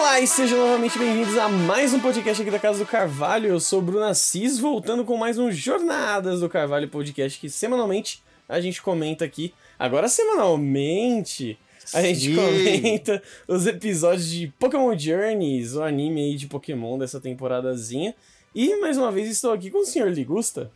Olá e sejam novamente bem-vindos a mais um podcast aqui da Casa do Carvalho. Eu sou o Bruno Assis, voltando com mais um Jornadas do Carvalho podcast que semanalmente a gente comenta aqui. Agora semanalmente a gente Sim. comenta os episódios de Pokémon Journeys, o anime aí de Pokémon dessa temporadazinha. E mais uma vez estou aqui com o Sr. Ligusta.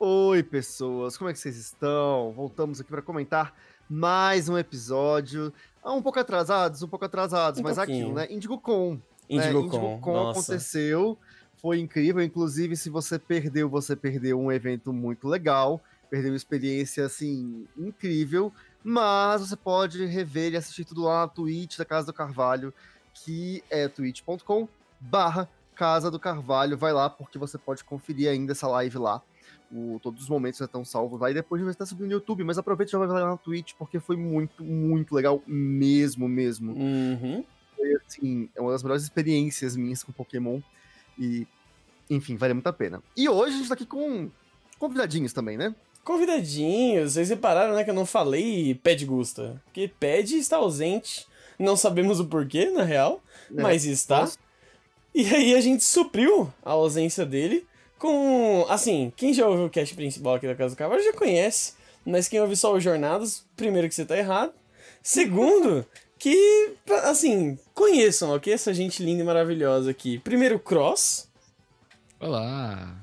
Oi, pessoas, como é que vocês estão? Voltamos aqui para comentar mais um episódio. Ah, um pouco atrasados, um pouco atrasados, Um mas pouquinho. aquilo, né? IndigoCon. né? Indigo IndigoCon Com. Nossa. aconteceu, foi incrível. Inclusive, se você perdeu, você perdeu um evento muito legal, perdeu uma experiência, assim, incrível. Mas você pode rever e assistir tudo lá na Twitch da Casa do Carvalho, que é twitch.com barra Casa do Carvalho. Vai lá, porque você pode conferir ainda essa live lá. O- todos os momentos já estão salvos lá e depois vai estar subindo no YouTube, mas aproveita e já vai lá na Twitch, porque foi muito, muito legal mesmo, mesmo. Uhum. Foi assim, é uma das melhores experiências minhas com Pokémon e, enfim, vale muito a pena. E hoje a gente tá aqui com convidadinhos também, né? Convidadinhos, vocês repararam, né, que eu não falei Ped Gusta. Porque Ped está ausente, não sabemos o porquê, na real, É, mas está. nossa. E aí a gente supriu a ausência dele com. Assim, quem já ouviu o cast principal aqui da Casa do Carvalho já conhece, mas quem ouve só os Jornadas, primeiro que você tá errado. Segundo, que, assim, conheçam, ok? Essa gente linda e maravilhosa aqui. Primeiro, Cross. Olá!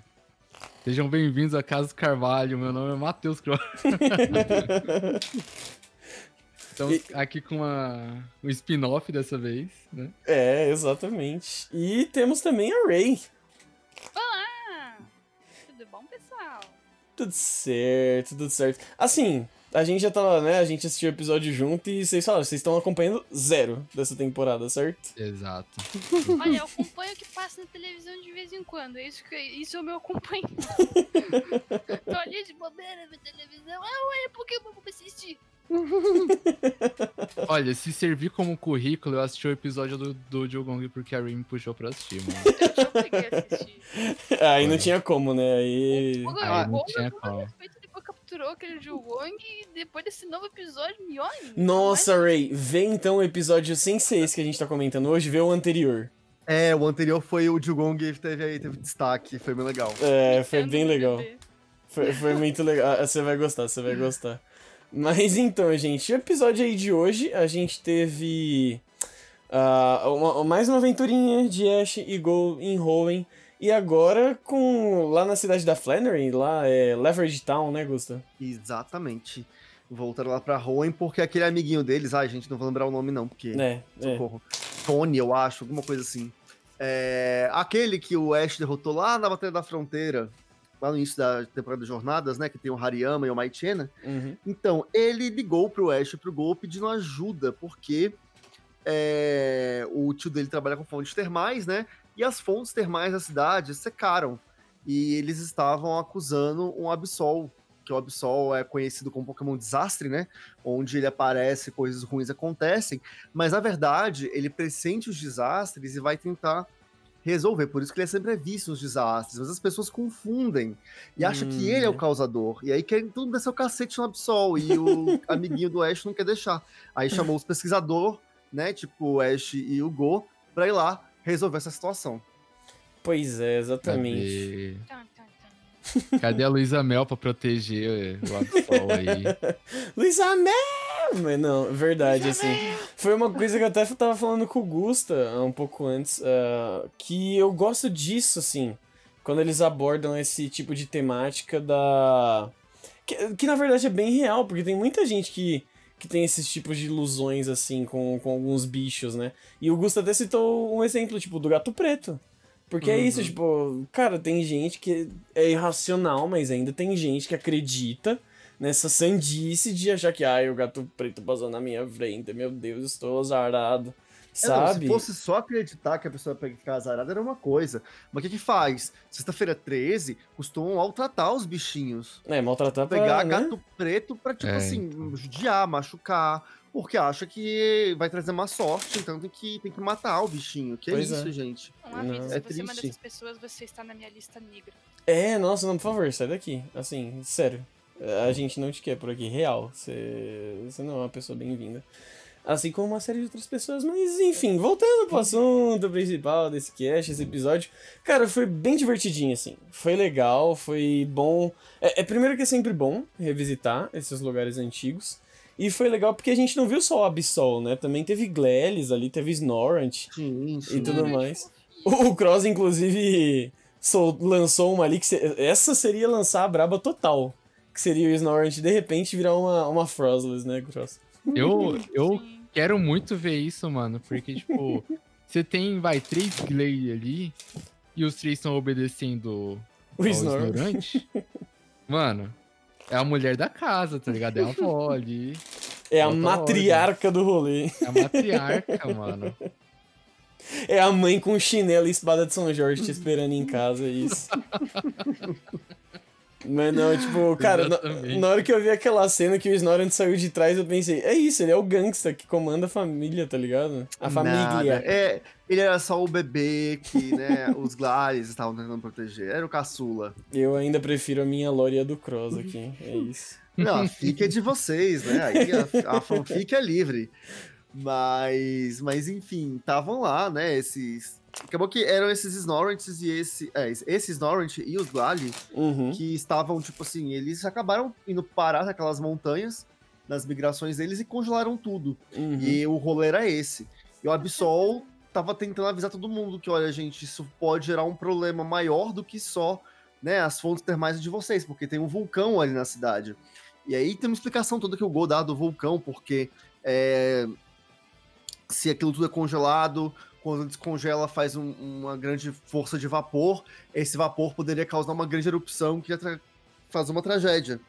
Sejam bem-vindos à Casa do Carvalho. Meu nome é Matheus Cross. Estamos aqui com uma, um spin-off dessa vez, né? É, exatamente. E temos também a Ray. Pessoal? Tudo certo, tudo certo. Assim, a gente já tava, né? A gente assistiu o episódio junto e vocês falaram, vocês estão acompanhando zero dessa temporada, certo? Exato. Olha, eu acompanho o que passa na televisão de vez em quando. É Isso, que, isso é o meu acompanho. Tô ali de bobeira na televisão. Ah, ué, Pokémon pra assistir. Olha, se servir como currículo, eu assisti o episódio do, do Jogong porque a Rin me puxou pra assistir, mano. Eu te obriguei a assistir. Aí não tinha como, né? Aí. O Aí não tinha com como. capturou aquele Jugong e depois desse novo episódio, me olha. Nossa, Ray, vê então o episódio sem ser esse que a gente tá comentando hoje, vê o anterior. É, o anterior foi o Jugong que teve aí, teve destaque, foi bem legal. É, foi bem legal. Foi, foi muito legal. Ah, Você vai gostar, você vai gostar. Mas então, gente, o episódio aí de hoje, a gente teve ah, uma- mais uma aventurinha de Ash e Go em Hoenn. E agora com lá na cidade da Flannery, lá é Leverage Town, né, Gusta? Exatamente. Voltaram lá pra Hoenn, porque aquele amiguinho deles, ai, gente, não vou lembrar o nome não, porque... É, é. Socorro. Tony, eu acho, alguma coisa assim. É, aquele que o Ash derrotou lá na Batalha da Fronteira, lá no início da temporada de Jornadas, né? Que tem o Hariyama e o Maichena. Uhum. Então, ele ligou pro Ash e pro Gol pedindo ajuda, porque é, o tio dele trabalha com fontes termais, né? E as fontes termais da cidade secaram. E eles estavam acusando um Absol, que o Absol é conhecido como Pokémon Desastre, né? Onde ele aparece, coisas ruins acontecem. Mas, na verdade, ele pressente os desastres e vai tentar resolver. Por isso que ele é sempre visto nos desastres. Mas as pessoas confundem e acham que Hum, ele é o é. causador. E aí querem tudo descer o cacete no Absol. E o amiguinho do Ash não quer deixar. Aí chamou os pesquisadores, né? Tipo o Ash e o Go, pra ir lá resolver essa situação. Pois é, exatamente. Cadê, cadê a Luísa Mel pra proteger o Absol aí? Luísa Mel! Mas não, verdade, assim. Foi uma coisa que eu até tava falando com o Gusta um pouco antes, ah, que eu gosto disso, assim, quando eles abordam esse tipo de temática da. Que, que na verdade é bem real, porque tem muita gente que, que tem esses tipos de ilusões, assim, com, com alguns bichos, né? E o Gusta até citou um exemplo, tipo, do gato preto. Porque é isso, Uhum. tipo, cara, tem gente que é irracional, mas ainda tem gente que acredita nessa sandice de achar que, ai, o gato preto passou na minha frente, meu Deus, estou azarado. É, não, Sabe? se fosse só acreditar que a pessoa ia ficar azarada, era uma coisa. Mas o que que faz? Sexta-feira 13, costumam maltratar os bichinhos. É, maltratar pra, Pegar né? gato preto pra, tipo É, assim, judiar, machucar. Porque acha que vai trazer má sorte, então tem que, tem que matar o bichinho. Que Pois é é. isso, gente. Um aviso, Não. se É você é uma triste. dessas pessoas, você está na minha lista negra. É, nossa, não, por favor, sai daqui. Assim, sério. A gente não te quer por aqui, real. Você, você não é uma pessoa bem-vinda. Assim como uma série de outras pessoas, mas enfim, voltando pro assunto principal desse cast, esse episódio. Cara, foi bem divertidinho, assim. Foi legal, foi bom. É, é primeiro que é sempre bom revisitar esses lugares antigos. E foi legal porque a gente não viu só o Absol, né? Também teve Glelis ali, teve Snorant Sim, sim. e tudo Ai, mais. O Cross, inclusive, sol- lançou uma ali que se- essa seria lançar a braba total. Que seria o Snorant de repente virar uma, uma Frostless, né, Cross? Eu, eu Sim. quero muito ver isso, mano, porque, tipo, você tem, vai, três Glade ali, e os três estão obedecendo O ignorante. Mano, é a mulher da casa, tá ligado? É a avó ali, É a Bota matriarca do rolê. é a matriarca, mano. É a mãe com chinelo e espada de São Jorge te esperando em casa, é isso. Mas não, tipo, cara, na, na hora que eu vi aquela cena que o Snorant saiu de trás, eu pensei, é isso, ele é o gangsta que comanda a família, tá ligado? A Nada. família. É, ele era só o bebê que, né, os Glares estavam tentando proteger. Era o caçula. Eu ainda prefiro a minha Lória do Cross aqui, é isso. Não, a fic é de vocês, né? Aí a, a fanfic é livre. Mas, mas enfim, estavam lá, né? Esses. Acabou que eram esses Snorants e esse. É, esse e os Glali Uhum. que estavam, tipo assim, eles acabaram indo parar naquelas montanhas, nas migrações deles, e congelaram tudo. uhum. E o rolê era esse. E o Absol tava tentando avisar todo mundo que, olha, gente, isso pode gerar um problema maior do que só né, as fontes termais de vocês, porque tem um vulcão ali na cidade. E aí tem uma explicação toda que o Gol dá do vulcão, porque é, se aquilo tudo é congelado, quando descongela faz um- uma grande força de vapor, esse vapor poderia causar uma grande erupção que fazer uma tragédia.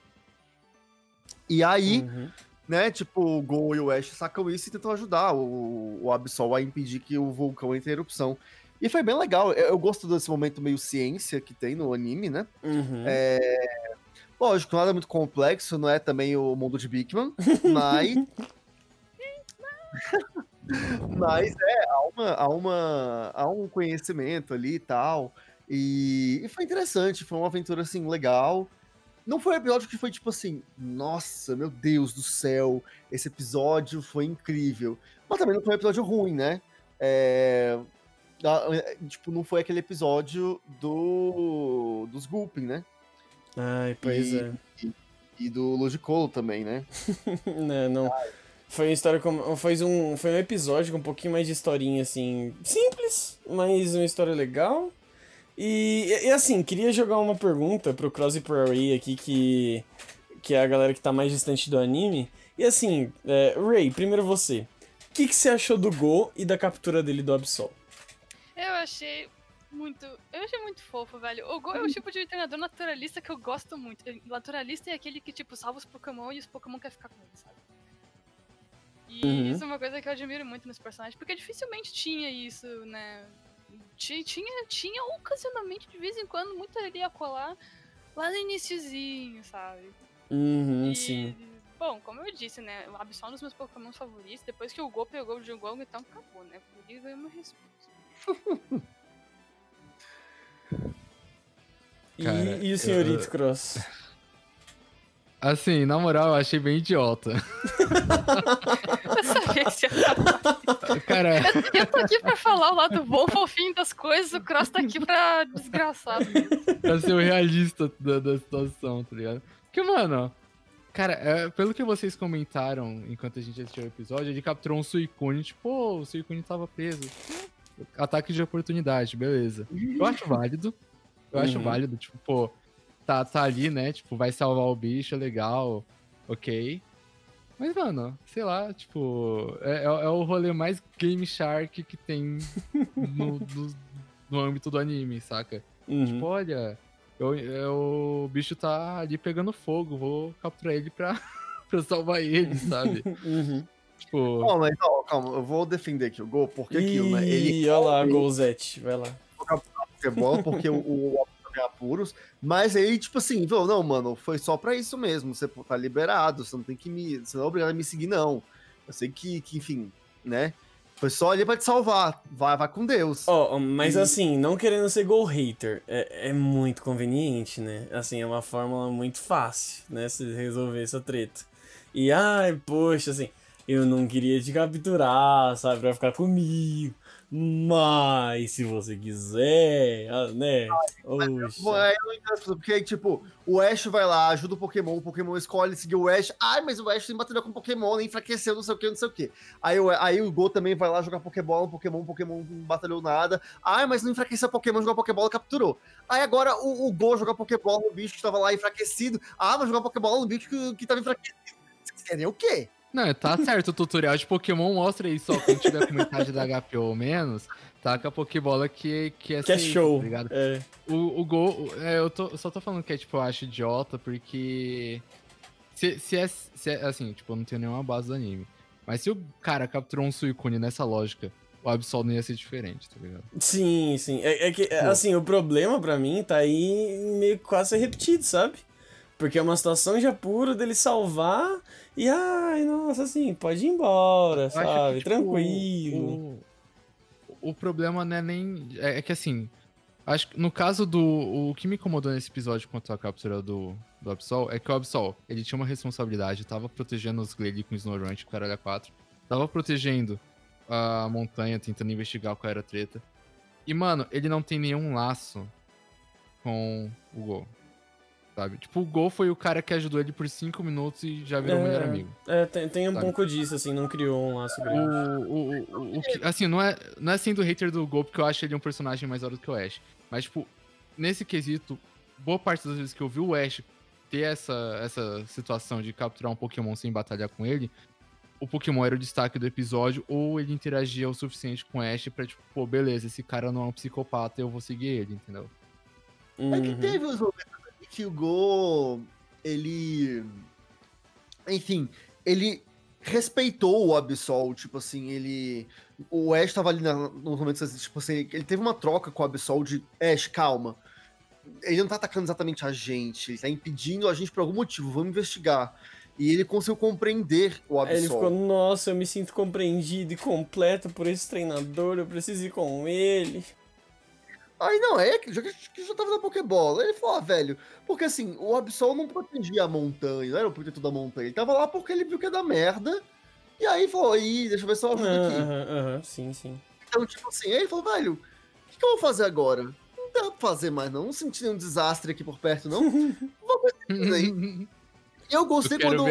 E aí, Uhum. né, tipo, o Gol e o Ash sacam isso e tentam ajudar o, o Absol a impedir que o vulcão entre em erupção. E foi bem legal. Eu, eu gosto desse momento meio ciência que tem no anime, né? Uhum. É, Lógico, nada muito complexo, não é também o mundo de Bigman, mas. mas é, uma, há, uma, há um conhecimento ali e tal. E, e foi interessante, foi uma aventura assim legal. Não foi um episódio que foi tipo assim, nossa, meu Deus do céu, esse episódio foi incrível. Mas também não foi um episódio ruim, né? É, a- tipo, não foi aquele episódio do dos Gulpin, né? Ai, pois E- é. E do Ludicolo também, né? Não, não. Foi uma história como. Foi um, foi um episódio com um pouquinho mais de historinha, assim. Simples, mas uma história legal. E, e assim, queria jogar uma pergunta pro Cross e pro Ray aqui, que, que é a galera que tá mais distante do anime. E assim, é, Ray, primeiro você. O que, que você achou do Go e da captura dele do Absol? Eu achei muito. Eu achei muito fofo, velho. O Go é o tipo de treinador naturalista que eu gosto muito. Naturalista é aquele que, tipo, salva os Pokémon e os Pokémon querem ficar com ele, sabe? E Uhum. isso é uma coisa que eu admiro muito nos personagens, porque dificilmente tinha isso, né? Ti- Tinha, tinha ocasionalmente, de vez em quando, muito ele ia colar lá no iniciozinho, sabe? Uhum, E, sim. Bom, como eu disse, né? O Absol é um dos meus Pokémon favoritos. Depois que o Go pegou o Jungong, então acabou, né? Por isso ganhou meu respeito. E, e o senhorito eu- Cross? Assim, na moral, eu achei bem idiota. Eu sabia que você ia Cara, Eu tô aqui pra falar o lado bom, fofinho das coisas, o Cross tá aqui pra desgraçar. pra ser o realista da, da situação, tá ligado? Porque, mano, cara, é, pelo que vocês comentaram enquanto a gente assistiu o episódio, ele capturou um Suicune, tipo, pô, o Suicune tava preso. Ataque de oportunidade, beleza. Eu acho válido. Eu acho Uhum. válido, tipo, pô, tá, tá ali, né? Tipo, vai salvar o bicho, é legal, ok. Mas, mano, sei lá, tipo, é, é- é o rolê mais Game Shark que tem no, no, no âmbito do anime, saca? Uhum. Tipo, olha, eu, eu- o bicho tá ali pegando fogo, vou capturar ele pra, pra salvar ele, sabe? Uhum. tipo, Calma, mas, ó, calma, eu vou defender aqui o Gol, porque aquilo, né? Ele Ih, olha lá, Golzete, vai lá. Pokébola porque o, o Apuros, mas aí, tipo assim, falou, não, mano, foi só pra isso mesmo, você tá liberado, você não tem que me, você não é obrigado a me seguir, não. Eu sei que, que enfim, né, foi só ali pra te salvar, vai, vai com Deus. Ó, mas E- assim, não querendo ser gol hater, é, é muito conveniente, né? Assim, é uma fórmula muito fácil, né? Se resolver essa treta. E ai, poxa, assim. eu não queria te capturar, sabe, pra ficar comigo. Mas se você quiser, ah, né? Oxa. É, eu não entendo, porque tipo, o Ash vai lá, ajuda o Pokémon, o Pokémon escolhe seguir o Ash. Ai, mas o Ash tem batalha com o Pokémon, enfraqueceu, não sei o que, não sei o que. Aí, o- aí o Go também vai lá jogar Pokébola, o Pokémon, o Pokémon não batalhou nada. Ai, mas não enfraqueceu o Pokémon, jogar Pokébola, capturou. Aí agora o, o Go jogar Pokébola no bicho que tava lá enfraquecido. Ah, mas jogar Pokébola no bicho que, que tava enfraquecido. Vocês querem o quê? Não, tá certo, o tutorial de Pokémon mostra isso, ó. Quem tiver com metade da HP ou menos, taca a Pokébola que, que é Que é show. tá ligado? É. O, o Go, é, eu, tô- eu só tô falando que é, tipo, eu acho idiota, porque. Se, se, é, se é, assim, tipo, eu não tenho nenhuma base do anime. Mas se o cara capturou um Suicune nessa lógica, o Absol não ia ser diferente, tá ligado? Sim, sim. É, é que, é, Pô. assim, o problema pra mim tá aí meio quase ser repetido, sabe? Porque é uma situação já pura dele salvar e, ai, nossa, assim, pode ir embora, Eu sabe? que, tipo, Tranquilo. O, o problema não é nem. É, é que assim. Acho que no caso do. O que me incomodou nesse episódio quanto à captura do, do Absol é que o Absol, ele tinha uma responsabilidade, tava protegendo os Glade com o Snorunt, o Caralho 4. Tava protegendo a montanha, tentando investigar qual era a treta. E, mano, ele não tem nenhum laço com o Gol. Sabe? Tipo, o Gol foi o cara que ajudou ele por 5 minutos e já virou o melhor amigo. É, tem, tem um Sabe? pouco disso, assim, não criou um laço grande. O, o, o, que- assim, não é, não é sendo hater do Gol, porque eu acho ele um personagem mais hora do que o Ash. Mas, tipo, nesse quesito, boa parte das vezes que eu vi o Ash ter essa, essa situação de capturar um Pokémon sem batalhar com ele, o Pokémon era o destaque do episódio, ou ele interagia o suficiente com o Ash pra, tipo, pô, beleza, esse cara não é um psicopata, eu vou seguir ele, entendeu? É que Uhum. teve os momentos que o Go, ele. Enfim, ele respeitou o Absol, tipo assim, ele. O Ash tava ali na, nos momentos assim, tipo assim, ele teve uma troca com o Absol de Ash, calma. Ele não tá atacando exatamente a gente, ele tá impedindo a gente por algum motivo, vamos investigar. E ele conseguiu compreender o Aí ele Absol. ficou, nossa, eu me sinto compreendido e completo por esse treinador, eu preciso ir com ele. Aí não, é que já, que já tava na Pokébola. Ele falou, ah, velho, porque assim, o Absol não protegia a montanha, não era o protetor da montanha. Ele tava lá porque ele viu que ia dar merda. E aí falou, aí, deixa eu ver se eu ajudo aqui. Aham, aham, sim, sim. Então, tipo assim, aí ele falou, velho, o que, que eu vou fazer agora? Não dá pra fazer mais, não. Não senti nenhum desastre aqui por perto, não. Vou ver aí. E eu eu gostei quero quando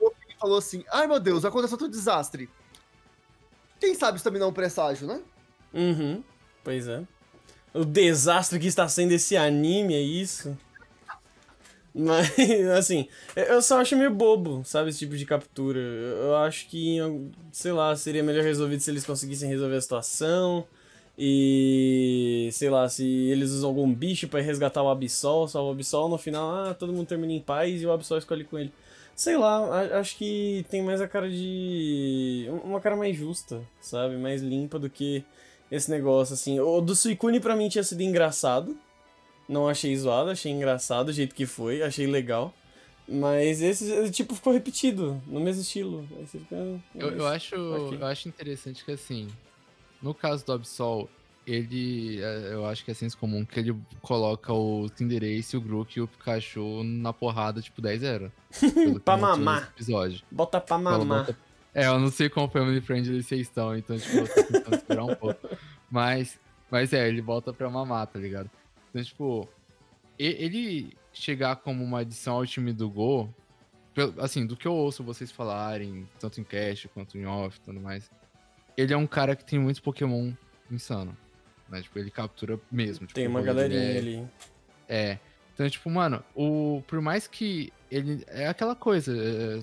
o, o Pig falou assim, ai meu Deus, aconteceu outro desastre. Quem sabe isso também não é um presságio, né? Uhum, pois é. O desastre que está sendo esse anime, é isso? Mas, assim, eu só acho meio bobo, sabe, esse tipo de captura. Eu acho que, sei lá, seria melhor resolvido se eles conseguissem resolver a situação. E, sei lá, se eles usam algum bicho pra resgatar o Absol, salva o Absol, no final, ah, todo mundo termina em paz e o Absol escolhe com ele. Sei lá, acho que tem mais a cara de. Uma cara mais justa, sabe? Mais limpa do que esse negócio, assim. O do Suicune pra mim tinha sido engraçado. Não achei zoado, achei engraçado o jeito que foi, achei legal. Mas esse tipo ficou repetido, no mesmo estilo. Fica, "Ah, Eu, eu acho, eu acho interessante que, assim, no caso do Absol, ele, é, eu acho que é senso comum que ele coloca o Cinderace, o Grook e o Pikachu na porrada, tipo, 10-0. pelo que Pra mamar. Episódio. Bota pra mamar. bota- É, eu não sei quão family friendly vocês estão, então, tipo, eu tô tentando esperar um pouco. Mas, mas é, ele volta pra mamar, tá ligado? Então, tipo, ele chegar como uma adição ao time do Go, pelo- assim, do que eu ouço vocês falarem, tanto em cast quanto em off e tudo mais, ele é um cara que tem muitos Pokémon insano. Né? Tipo, ele captura mesmo. Tipo, Tem uma galerinha é- ali. é. Então, tipo, mano, o, por mais que ele. É aquela coisa é,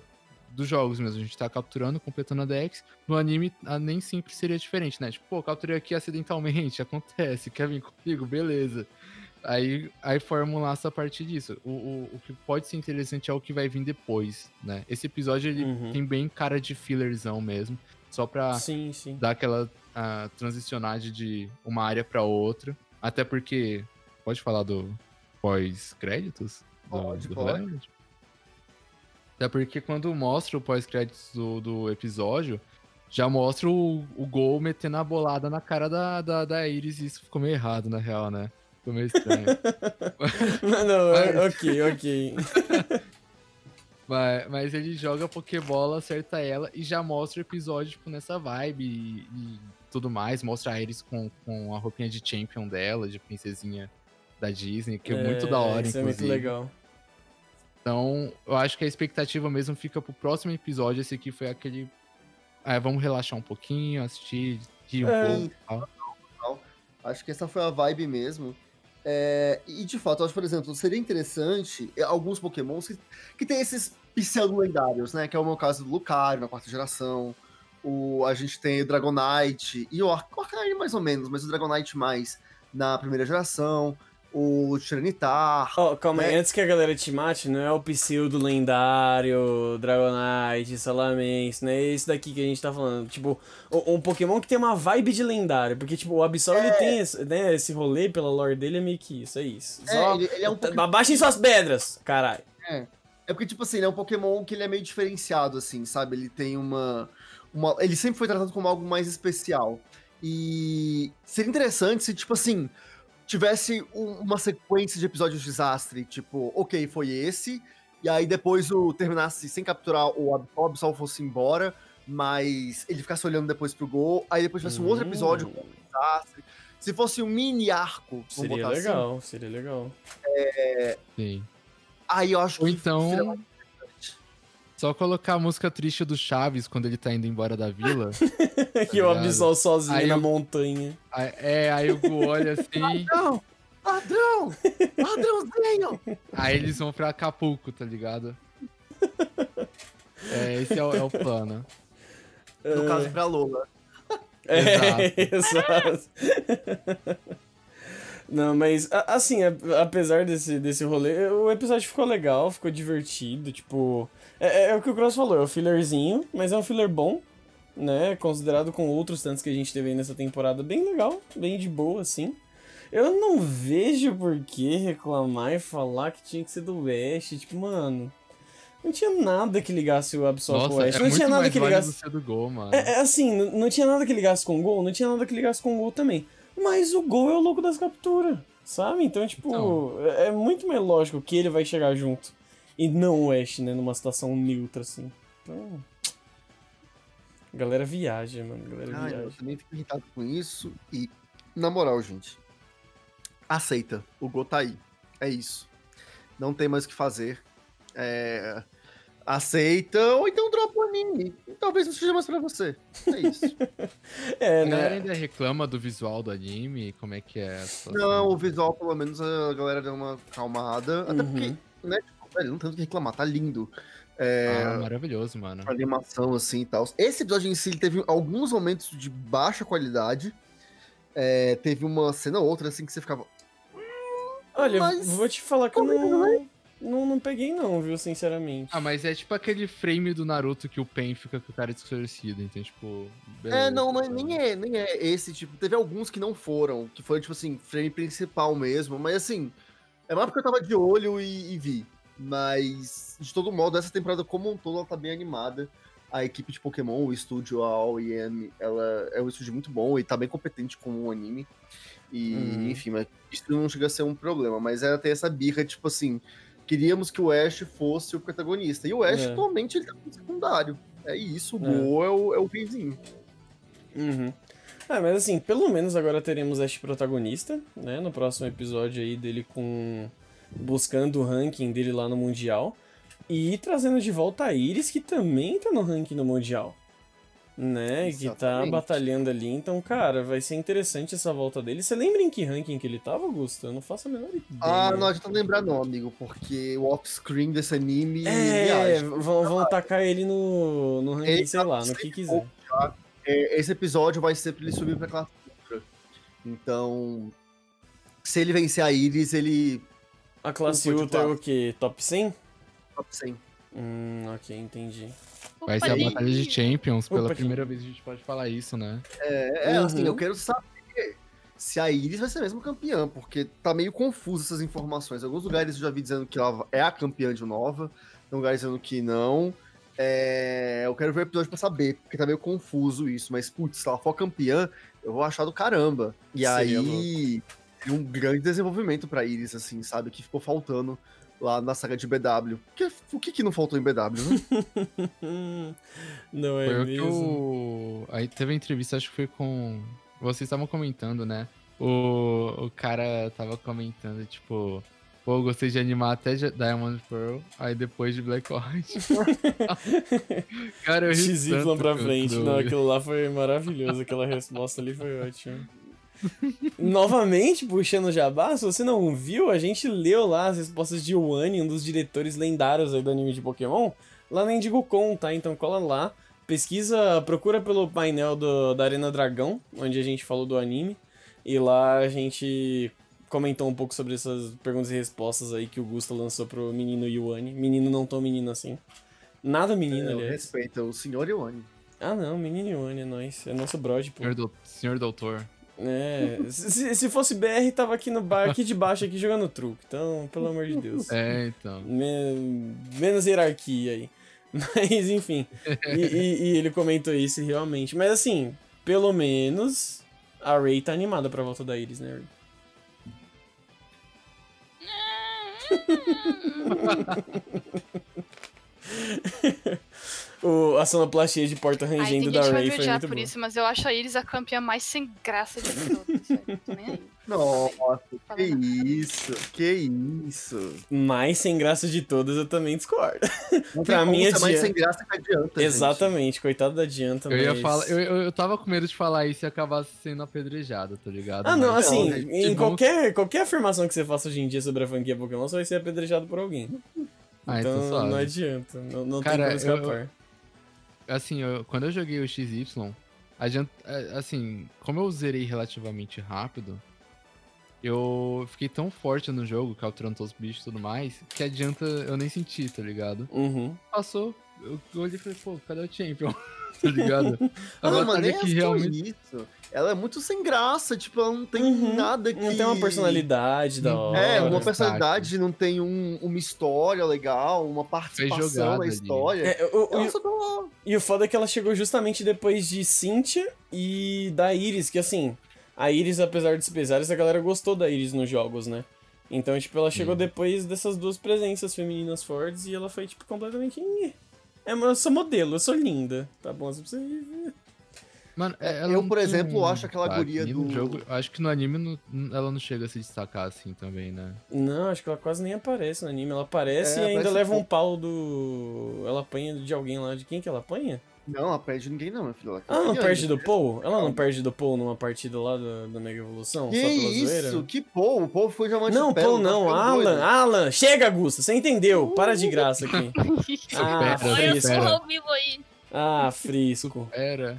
dos jogos mesmo. A gente tá capturando, completando a Dex. No anime, a- nem sempre seria diferente, né? Tipo, pô, capturei aqui acidentalmente, acontece. Quer vir comigo? Beleza. Aí, aí forma laço a partir disso. O, o, o que pode ser interessante é o que vai vir depois, né? Esse episódio, ele Uhum. tem bem cara de fillerzão mesmo. Só pra Sim, sim. dar aquela ah, transicionagem de uma área pra outra. Até porque. Pode falar do pós-créditos? Do- Pode, do pode. Hollywood? Até porque quando mostra o pós-créditos do, do episódio, já mostra o, o Gol metendo a bolada na cara da, da, da Iris e isso ficou meio errado, na real, né? Ficou meio estranho. Não, é- Mas- ok, ok. Mas, mas ele joga Pokébola, acerta ela e já mostra o episódio, tipo, nessa vibe e, e tudo mais. Mostra a Iris com, com a roupinha de champion dela, de princesinha da Disney, que é, muito da hora, isso inclusive. é muito legal. Então, eu acho que a expectativa mesmo fica pro próximo episódio. Esse aqui foi aquele. Ah, vamos relaxar um pouquinho, assistir, rir um É. pouco e tal. Acho que essa foi a vibe mesmo. É, e de fato, eu acho, por exemplo, seria interessante é, alguns pokémons que, que tem esses pseudo-lendários, né? Que é o meu caso do Lucario na quarta geração. O, a gente tem o Dragonite e o Arcanine mais ou menos, mas o Dragonite mais na primeira geração. O Tiranitar. Ó, calma aí, né? antes que a galera te mate, não é o pseudo lendário, Dragonite, Salamence, não é esse daqui que a gente tá falando. Tipo, um Pokémon que tem uma vibe de lendário, porque, tipo, o Absol, ele tem esse, né, esse rolê pela lore dele, é meio que isso, é isso. É, Só, ele, ele é um Pokémon. abaixem suas pedras, caralho. É porque, tipo assim, ele é um Pokémon que ele é meio diferenciado, assim, sabe? Ele tem uma, uma. Ele sempre foi tratado como algo mais especial. E seria interessante se, tipo assim, tivesse um- uma sequência de episódios de desastre. Tipo, ok, foi esse. E aí depois o terminasse sem capturar o Ab- o Absol fosse embora. Mas ele ficasse olhando depois pro gol. Aí depois tivesse um outro episódio com Hum, desastre. Se fosse um mini arco, vamos Seria botar assim, legal, seria legal. Sim. aí eu acho Ou que então- seria. Só colocar a música triste do Chaves quando ele tá indo embora da vila. e o ligado? Absol sozinho Aí na eu- montanha. Aí- é, aí o Gu olha assim. Ladrão! Ladrão! Ladrãozinho! Aí eles vão pra Acapulco, tá ligado? É, esse é o, é o plano. No caso, pra Lola. É, exato. Não, mas assim, apesar desse, desse rolê, o episódio ficou legal, ficou divertido, tipo. É, é o que o Cross falou, é um fillerzinho, mas é um filler bom, né? Considerado com outros tantos que a gente teve aí nessa temporada, bem legal, bem de boa, assim. Eu não vejo por que reclamar e falar que tinha que ser do West, tipo, mano. Não tinha nada que ligasse o Absol com o West. é não tinha nada que ligasse. do gol, mano. É, é assim, n- não tinha nada que ligasse com o gol, não tinha nada que ligasse com o gol também. Mas o gol é o louco das capturas, sabe? Então, tipo, Então. é é muito mais lógico que ele vai chegar junto. E não o Ash, né? Numa situação neutra, assim. Então. Galera viaja, mano. Galera Ai, eu viaja. também fico irritado com isso. E, na moral, gente, aceita. O Go tá aí. É isso. Não tem mais o que fazer. É, Aceita, ou então dropa o anime. Talvez não seja mais pra você. É isso. É, A galera né? ainda reclama do visual do anime, como é que é a não, o visual, pelo menos, a galera deu uma calmada. Até Uhum. porque, né, tipo, velho, não tem o que reclamar, tá lindo. É, Ah, maravilhoso, mano. a animação, assim e tal. Esse episódio em si ele teve alguns momentos de baixa qualidade. É, teve uma cena ou outra, assim, que você ficava. Olha, mas- vou te falar que eu não, não, não peguei, não, viu? Sinceramente. Ah, mas é tipo aquele frame do Naruto que o Pen fica com o cara distorcido, então, tipo. É, beleza, não, não é- sabe? nem, é, nem é esse, tipo, teve alguns que não foram, que foi, tipo assim, frame principal mesmo, mas assim, é mais porque eu tava de olho e, e vi. Mas, de todo modo, essa temporada como um todo, ela tá bem animada. A equipe de Pokémon, o estúdio, a OEM, ela é um estúdio muito bom e tá bem competente com o anime. E, Uhum. enfim, mas isso não chega a ser um problema, mas era ter essa birra, tipo assim, queríamos que o Ash fosse o protagonista. E o Ash, É. atualmente, ele tá no secundário. É isso, o É. Go é o, é o reizinho. Uhum. Ah, mas assim, pelo menos agora teremos Ash protagonista, né? No próximo episódio aí dele com. Buscando o ranking dele lá no Mundial. E trazendo de volta a Iris, que também tá no ranking no Mundial. Né? Que tá Exatamente. batalhando ali. Então, cara, vai ser interessante essa volta dele. Você lembra em que ranking que ele tava, Augusto? Eu não faço a menor ideia. Ah, não adianta lembrar não, amigo, porque o off-screen desse anime É, vão, vão tacar ele no, no ranking, Ele sei lá, no que quiser. É, esse episódio vai ser pra ele subir pra ultra. Então, se ele vencer a Iris, ele A classe Ultra é o quê? Top 100? top 100. Hum, ok, entendi. Vai ser a Batalha de Champions, pela Opa, primeira vez a gente pode falar isso, né? É, é, assim, Uhum. eu quero saber se a Iris vai ser mesmo campeã, porque tá meio confuso essas informações. Em alguns lugares eu já vi dizendo que ela é a campeã de Nova, em lugares dizendo que não. É, eu quero ver o episódio pra saber, porque tá meio confuso isso. Mas, putz, se ela for campeã, eu vou achar do caramba. E Seria aí, tem um grande desenvolvimento pra Iris, assim, sabe? Que ficou faltando lá na saga de BW. Que- o que, que não faltou em BW, né? Não é Foi mesmo? o... Aí teve a entrevista, acho que foi com... Vocês estavam comentando, né? O, o cara tava comentando, tipo... Pô, eu gostei de animar até Diamond Pearl, aí depois de Black White. cara, eu ri XY tanto pra frente. Não, aquilo lá foi maravilhoso. Aquela resposta ali foi ótima. Novamente, puxando o jabá, se você não viu, a gente leu lá as respostas de Wani, um dos diretores lendários aí do anime de Pokémon, lá na IndigoCon, tá? Então cola lá, pesquisa, procura pelo painel do, da Arena Dragão, onde a gente falou do anime, e lá a gente comentou um pouco sobre essas perguntas e respostas aí que o Gusta lançou pro menino Yuani. Menino não tão menino assim. Nada menino, Eu aliás. respeito o senhor Iwane. Ah, não, menino Ione é nóis. É nosso brode, pô. Senhor, dou- senhor doutor. É. Se, se fosse BR, tava aqui no bar, aqui de baixo, aqui jogando truque. Então, pelo amor de Deus. É, então. Me- menos hierarquia aí. Mas, enfim. E, e- e ele comentou isso realmente. Mas, assim, pelo menos a Ray tá animada pra volta da Iris, né, Ray? o, a sonoplastia de porta rangendo gente da Ray foi muito por boa. isso, mas eu acho a Iris a campeã mais sem graça de todas. Nossa, que isso, que isso. Mais sem graça de todas, eu também discordo. Não Pra mim, ser mais adianta. sem graça que adianta, gente. Exatamente, coitado da Dianta, Eu ia mas... falar. Eu, eu, eu tava com medo de falar isso e acabar sendo apedrejado, tá ligado? Ah, não, Mas- assim, né? em Tipo, qualquer, qualquer afirmação que você faça hoje em dia sobre a franquia Pokémon, você vai ser apedrejado por alguém. Ah, então, então não adianta, não, não Cara, tem como eu- escapar. Assim, eu- quando eu joguei o XY, adianta, assim, como eu zerei relativamente rápido, eu fiquei tão forte no jogo, capturando todos os bichos e tudo mais, que adianta eu nem senti, tá ligado? Uhum. Passou, eu olhei e falei, pô, cadê o Champion? tá ligado? A Não, mas batalha nem que realmente. isso. Ela é muito sem graça, tipo, ela não tem Uhum. nada que... Não tem uma personalidade da Uhum. hora. É, uma personalidade, não tem um- uma história legal, uma participação na história. É, o- o- Ela só tá lá. E o foda é que ela chegou justamente depois de Cynthia e da Iris, que assim, a Iris, apesar dos pesares, a galera gostou da Iris nos jogos, né? Então, tipo, ela chegou Sim. depois dessas duas presenças femininas fortes e ela foi, tipo, completamente. É, mas eu sou modelo, eu sou linda. Tá bom, você precisa. Mano, é, ela Eu, por exemplo, um acho aquela guria do- jogo, acho que no anime não- ela não chega a se destacar assim também, né? Não, acho que ela quase nem aparece no anime. Ela aparece É, e ainda leva um pouco. pau do. Ela apanha de alguém lá. De quem que ela apanha? Não, ela perde ninguém não, meu filho. Ela Ela não perde ainda. do Paul? Ela não perde do Paul numa partida lá da, da Mega Evolução? Que só pela isso? zoeira? Que Paul? O Paul foi diamante Não, Paul não, tá Alan, doido. Alan, chega, Gusta, você entendeu? Para de graça aqui. Ah, espera. só ao vivo aí. Ah, frisco. Era.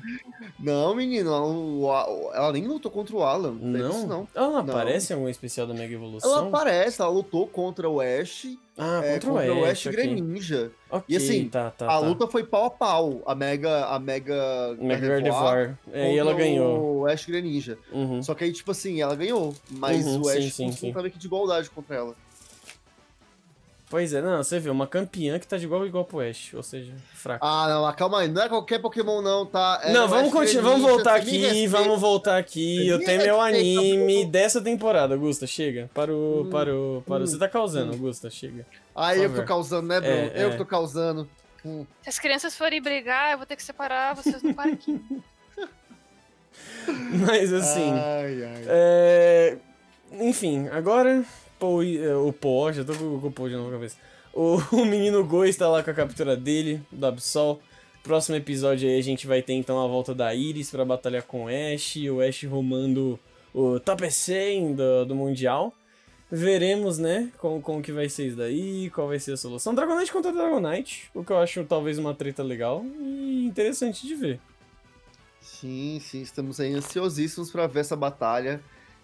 Não, menino, ela, o- ela nem lutou contra o Alan. Não, isso, Não? Ela não Não. aparece em algum especial da Mega Evolução? Ela aparece, ela lutou contra o Ash, Ah, é, contra, contra o Ash, ok. Greninja. Ok, E assim, tá, tá, a tá. luta foi pau a pau. A Mega. A Mega. Mega Gardevoir. É, e ela ganhou. O Ash Greninja. Uhum. Só que aí, tipo assim, ela ganhou. Mas Uhum, o sim, Ash sim, sim. tá meio que de igualdade contra ela. Pois é, não, você vê, uma campeã que tá de igual igual pro Ash, ou seja, fraca. Ah, não, mas calma aí. Não é qualquer Pokémon, não, tá? É não, o vamos continuar, vamos voltar aqui, vamos voltar aqui. Eu tenho meu anime dessa temporada, Gusta, chega. Parou, Hum, parou, parou. hum, Você tá causando, hum. Gusta, chega. Ah, eu que tô causando, né, Bruno? É, eu é. tô causando. Hum. Se as crianças forem brigar, eu vou ter que separar vocês do parquinho. Mas assim. Ai, ai. É... Enfim, agora É, o Paul, já tô com o Paul de novo na cabeça. O, o menino Go está lá com a captura dele, do Absol. Próximo episódio aí a gente vai ter então a volta da Iris pra batalhar com o Ash, o Ash rumando o top 100 do, do Mundial. Veremos, né, como, como que vai ser isso daí, qual vai ser a solução. Dragonite contra Dragonite, o que eu acho talvez uma treta legal e interessante de ver. Sim, sim, estamos aí ansiosíssimos pra ver essa batalha.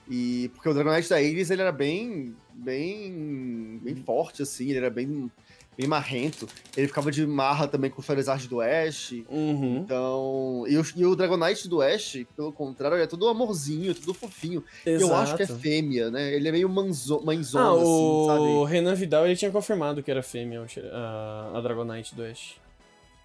E porque o Dragonite da Iris, ele era bem bem bem forte assim, ele era bem bem marrento. Ele ficava de marra também com o Charizard do Ash. Uhum. Então, e o, e o Dragonite do Ash, pelo contrário, é tudo amorzinho, tudo fofinho. Eu acho que é Exato. fêmea, né? Ele é meio manzo, mãezona, Ah, assim, o sabe? Renan Vidal ele tinha confirmado que era fêmea o a, a Dragonite do Ash.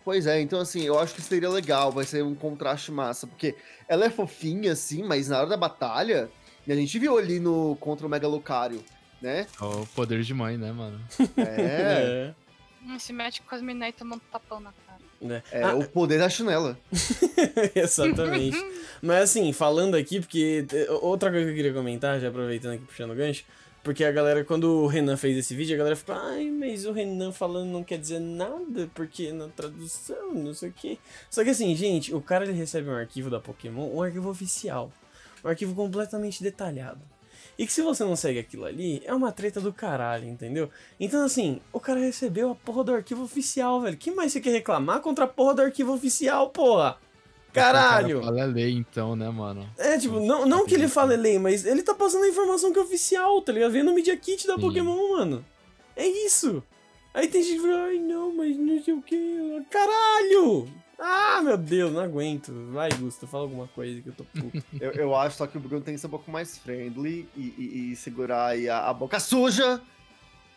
Pois é, então assim, eu acho que seria legal, vai ser um contraste massa, porque ela é fofinha, assim, mas na hora da batalha, e a gente viu ali no contra o Mega Lucario, né? É o poder de mãe, né, mano? É, Hum, se mete com as minas e toma um tapão na cara. né? é Ah, o poder da chinela. Exatamente. Mas assim, falando aqui, porque eh, outra coisa que eu queria comentar, já aproveitando aqui puxando o gancho, porque a galera, quando o Renan fez esse vídeo, a galera ficou, ai, mas o Renan falando não quer dizer nada, porque na tradução, não sei o quê. Só que assim, gente, o cara ele recebe um arquivo da Pokémon, um arquivo oficial, um arquivo completamente detalhado. E que se você não segue aquilo ali, é uma treta do caralho, entendeu? Então, assim, o cara recebeu a porra do arquivo oficial, velho. que mais você quer reclamar contra a porra do arquivo oficial, porra? Caralho! Fala lei, então, né, mano? É, tipo, não, não que ele fale lei, mas ele tá passando a informação que é oficial, tá ligado? Vem no Media Kit da Sim. Pokémon, mano. É isso. Aí tem gente que fala, ai não, mas não sei o que. Caralho! Ah, meu Deus, não aguento. Vai, Gusta, fala alguma coisa que eu tô puto. Eu, eu acho só que o Bruno tem que ser um pouco mais friendly e, e- e segurar aí a, a boca suja.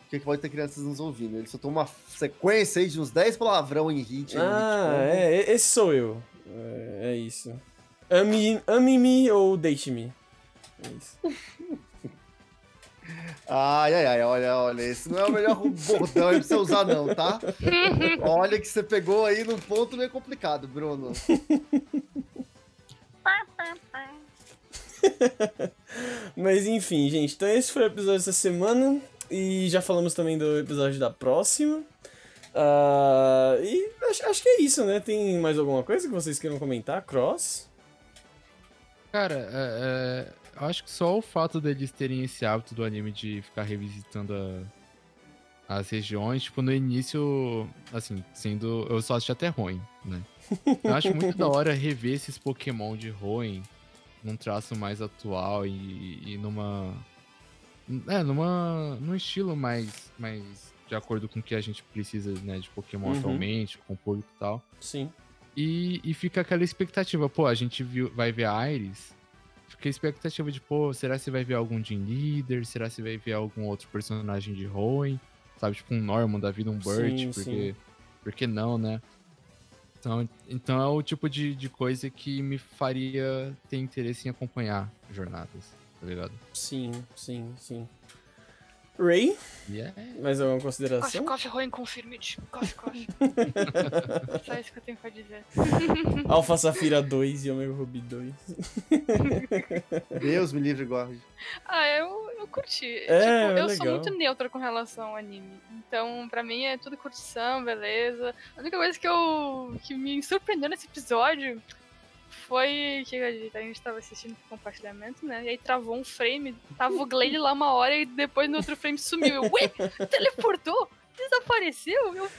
Porque que pode ter crianças nos ouvindo. Ele soltou uma sequência aí de uns 10 palavrão em hit. aí, ah, tipo, é, e- esse sou eu. É, é isso. Ame- Ame-me ou deixe-me. É isso. Ai, ai, ai, olha, olha, esse não é o melhor bordão aí pra você usar, não, tá? Olha que você pegou aí num ponto meio complicado, Bruno. Mas enfim, gente, então esse foi o episódio dessa semana. E já falamos também do episódio da próxima. Ah, e acho, acho que é isso, né? Tem mais alguma coisa que vocês queiram comentar? Cross? Cara, é, é, acho que só o fato deles terem esse hábito do anime de ficar revisitando a- as regiões, tipo, no início, assim, sendo. Eu só assisti até ruim, né? Eu acho muito da hora rever esses Pokémon de ruim num traço mais atual e, e numa. É, numa. num estilo mais, mais de acordo com o que a gente precisa, né, de Pokémon Uhum. atualmente, com o público e tal. Sim. E, e fica aquela expectativa, pô, a gente viu, vai ver a Iris. A expectativa de, pô, será que vai ver algum Gym Leader? Será que vai ver algum outro personagem de Hoenn? Sabe, tipo um Norman da vida, um Burt, Sim, porque, sim. porque não, né? Então, então é o tipo de, de coisa que me faria ter interesse em acompanhar jornadas, tá ligado? Sim, sim, sim. Ray, é. mais alguma Coffee, consideração? coffee, ruim, confirmed. Coffee, coffee. Só isso que eu tenho pra dizer. Alpha Safira 2 e Omega Ruby 2. Deus me livre guarde. Ah, eu, eu curti. É, tipo, é eu sou legal. muito neutra com relação ao anime. Então, pra mim é tudo curtição, beleza. A única coisa que eu. que me surpreendeu nesse episódio foi que a gente, a gente tava assistindo com compartilhamento, né? E aí travou um frame, tava o Glade lá uma hora e depois no outro frame sumiu. Eu, ué, teleportou? Desapareceu? Eu.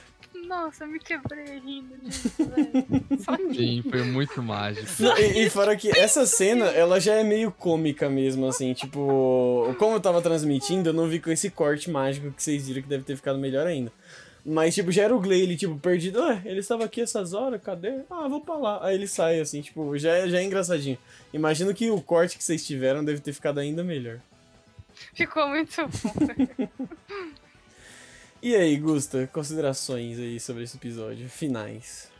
Nossa, eu me quebrei rindo disso, velho. Sim, foi muito mágico. Não, e, e fora que essa cena, ela já é meio cômica mesmo, assim, tipo, como eu tava transmitindo, eu não vi com esse corte mágico que vocês viram que deve ter ficado melhor ainda. Mas, tipo, já era o Gley, ele, tipo, perdido, ué, ele estava aqui essas horas, cadê? Ah, vou pra lá. Aí ele sai, assim, tipo, já é, já é engraçadinho. Imagino que o corte que vocês tiveram deve ter ficado ainda melhor. Ficou muito bom. E aí, Gusta, considerações aí sobre esse episódio, finais.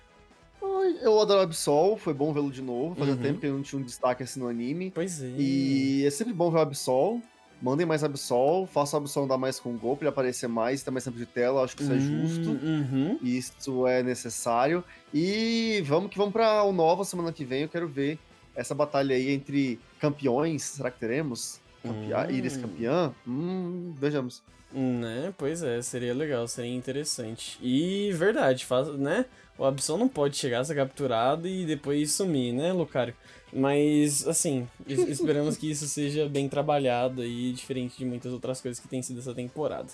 Ai, Eu adoro Absol, foi bom vê-lo de novo. Fazia Uhum. tempo que ele não tinha um destaque assim no anime. Pois é. E é sempre bom ver o Absol. Mandem mais Absol, faça o Absol andar mais com o gol pra ele aparecer mais, ter mais tempo de tela, acho que isso é justo. Uhum. Isso é necessário. E vamos que vamos pra o Nova semana que vem. Eu quero ver essa batalha aí entre campeões. Será que teremos? Campeã, Hum. Iris campeã? Hum, vejamos. Né, pois é, seria legal, seria interessante. E verdade, faz, né? O Absol não pode chegar a ser capturado e depois sumir, né, Lucario? Mas, assim, es- esperamos que isso seja bem trabalhado aí, diferente de muitas outras coisas que tem sido essa temporada.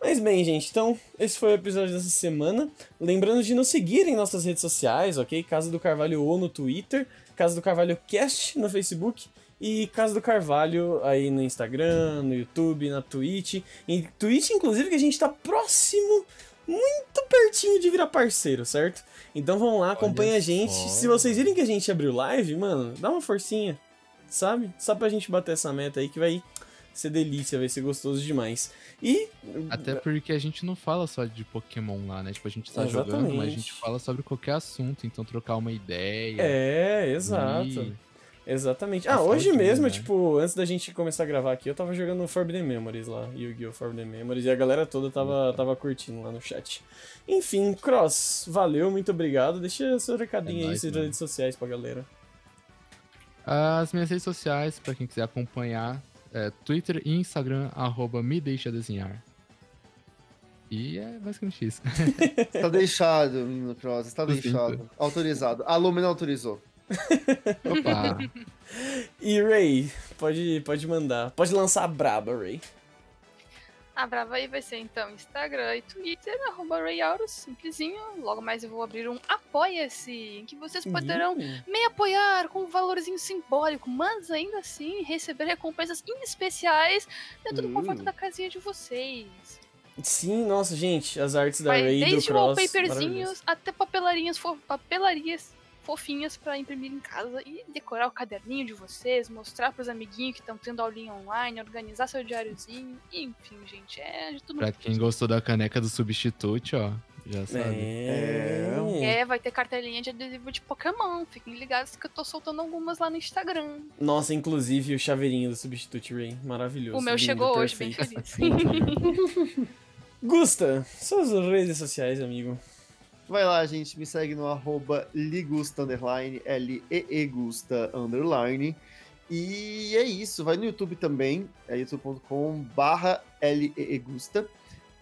Mas bem, gente, então, esse foi o episódio dessa semana. Lembrando de nos seguir em nossas redes sociais, ok? Casa do Carvalho O no Twitter, Casa do Carvalho Cast no Facebook e Casa do Carvalho aí no Instagram, no YouTube, na Twitch. Em Twitch, inclusive, que a gente tá próximo, muito pertinho de virar parceiro, certo? Então vão lá, acompanha a gente. só. Se vocês virem que a gente abriu live, mano, dá uma forcinha, sabe? Só pra gente bater essa meta aí que vai ser delícia, vai ser gostoso demais. E. Até porque a gente não fala só de Pokémon lá, né? Tipo, a gente tá jogando, mas a gente Exatamente. fala sobre qualquer assunto, então trocar uma ideia. É, exato. E Exatamente. É Ah, hoje saudinha, mesmo, né? tipo, antes da gente começar a gravar aqui, eu tava jogando Forbidden Memories lá, Yu-Gi-Oh! Forbidden Memories, e a galera toda tava, tava curtindo lá no chat. Enfim, Cross, valeu, muito obrigado. Deixa seu recadinho É aí, nóis, suas mano. redes sociais pra galera. As minhas redes sociais, pra quem quiser acompanhar, é Twitter e Instagram, arroba me deixa desenhar. E é basicamente isso. Tá deixado, menino Cross, tá deixado. Autorizado. A Lumina autorizou. Opa! E Ray, pode, pode mandar. Pode lançar a braba, Ray. A Brava aí vai ser então Instagram e Twitter, arroba RayAuros, simplesinho. Logo mais eu vou abrir um Apoia-se, em que vocês poderão Ih, me apoiar com um valorzinho simbólico, mas ainda assim receber recompensas especiais dentro do conforto Hum. da casinha de vocês. Sim, nossa, gente, as artes da Vai Ray do desde Cross. wallpaperzinhos maravilhoso. até papelarinhas, fo papelarias fofinhas pra imprimir em casa e decorar o caderninho de vocês, mostrar pros amiguinhos que estão tendo aulinha online, organizar seu diáriozinho, enfim, gente, é de tudo pra quem gostou da caneca do substitute, ó, já sabe. É. É, vai ter cartelinha de adesivo de Pokémon. Fiquem ligados que eu tô soltando algumas lá no Instagram. Nossa, inclusive o chaveirinho do Substitute Ray, maravilhoso. o meu lindo, chegou hoje, bem perfeito. feliz. Gusta, suas redes sociais, amigo. Vai lá, gente, me segue no arroba ligusta, underline, L-E-E Gusta, underline. E é isso, vai no YouTube também, é youtube.com barra Gusta.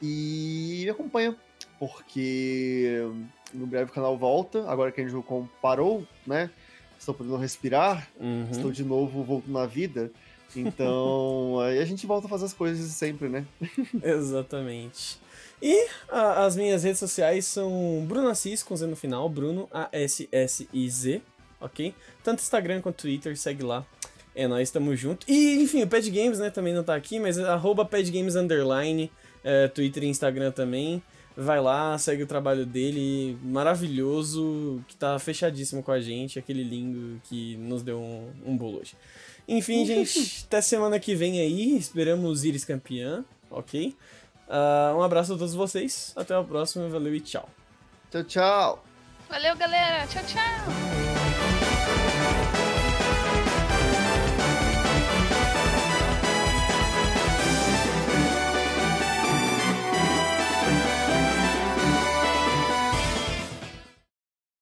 E me acompanha, porque no breve o canal volta, agora que a Njoukon parou, né? Estou podendo respirar, Uhum. estou de novo voltando à vida. Então, aí a gente volta a fazer as coisas sempre, né? Exatamente. E a- as minhas redes sociais são Bruno Assis, com Z no final, Bruno, A-S-S-I-Z, ok? Tanto Instagram quanto Twitter, segue lá. É, nós estamos juntos. E, enfim, o Pad Games, né, também não tá aqui, mas arroba Pad Games Underline, é, Twitter e Instagram também. Vai lá, segue o trabalho dele, maravilhoso, que tá fechadíssimo com a gente, aquele lindo que nos deu um, um bolo hoje. Enfim, gente, até semana que vem aí, esperamos Iris campeã, ok? Uh, um abraço a todos vocês. Até o próximo. Valeu e tchau. Tchau, tchau. Valeu, galera. Tchau, tchau.